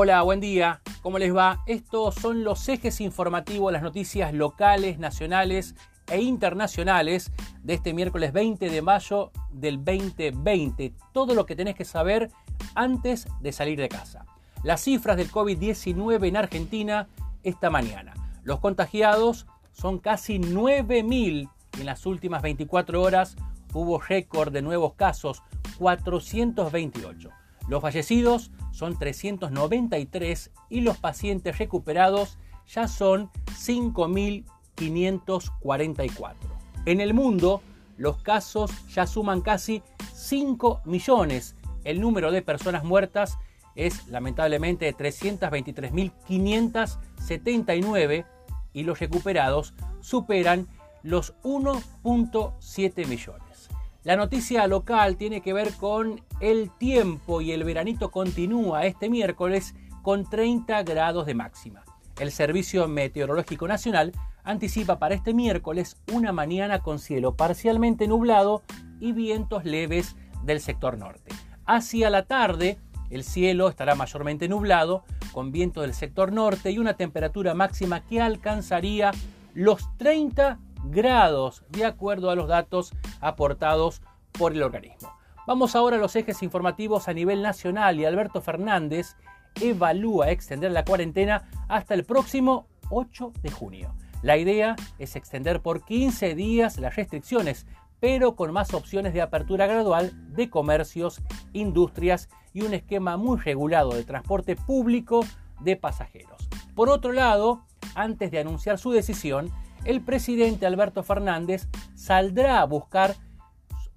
Hola, buen día. ¿Cómo les va? Estos son los ejes informativos, las noticias locales, nacionales e internacionales de este miércoles 20 de mayo del 2020. Todo lo que tenés que saber antes de salir de casa. Las cifras del COVID-19 en Argentina esta mañana. Los contagiados son casi 9.000 en las últimas 24 horas. Hubo récord de nuevos casos, 428. Los fallecidos son 393 y los pacientes recuperados ya son 5.544. En el mundo, los casos ya suman casi 5 millones. El número de personas muertas es lamentablemente de 323.579 y los recuperados superan los 1.7 millones. La noticia local tiene que ver con el tiempo y el veranito continúa este miércoles con 30 grados de máxima. El Servicio Meteorológico Nacional anticipa para este miércoles una mañana con cielo parcialmente nublado y vientos leves del sector norte. Hacia la tarde, el cielo estará mayormente nublado, con viento del sector norte y una temperatura máxima que alcanzaría los 30 grados, de acuerdo a los datos aportados por el organismo. Vamos ahora a los ejes informativos a nivel nacional y Alberto Fernández evalúa extender la cuarentena hasta el próximo 8 de junio. La idea es extender por 15 días las restricciones, pero con más opciones de apertura gradual de comercios, industrias y un esquema muy regulado de transporte público de pasajeros. Por otro lado, antes de anunciar su decisión, el presidente Alberto Fernández saldrá a buscar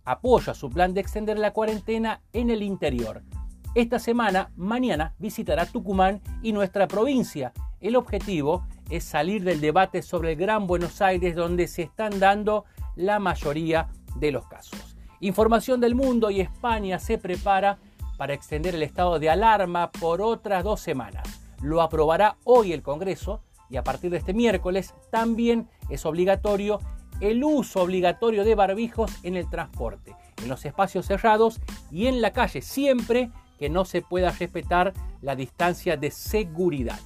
apoyo a su plan de extender la cuarentena en el interior. Esta semana, mañana, visitará Tucumán y nuestra provincia. El objetivo es salir del debate sobre el Gran Buenos Aires donde se están dando la mayoría de los casos. Información del mundo y España se prepara para extender el estado de alarma por otras dos semanas. Lo aprobará hoy el Congreso y a partir de este miércoles también es obligatorio el uso obligatorio de barbijos en el transporte, en los espacios cerrados y en la calle, siempre que no se pueda respetar la distancia de seguridad.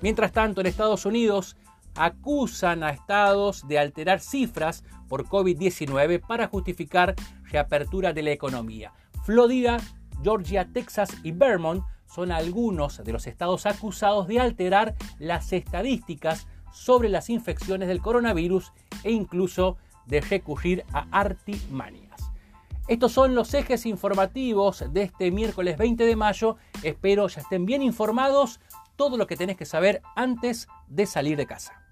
Mientras tanto, en Estados Unidos acusan a estados de alterar cifras por COVID-19 para justificar reapertura de la economía. Florida, Georgia, Texas y Vermont son algunos de los estados acusados de alterar las estadísticas sobre las infecciones del coronavirus e incluso de recurrir a artimanías. Estos son los ejes informativos de este miércoles 20 de mayo. Espero ya estén bien informados todo lo que tenés que saber antes de salir de casa.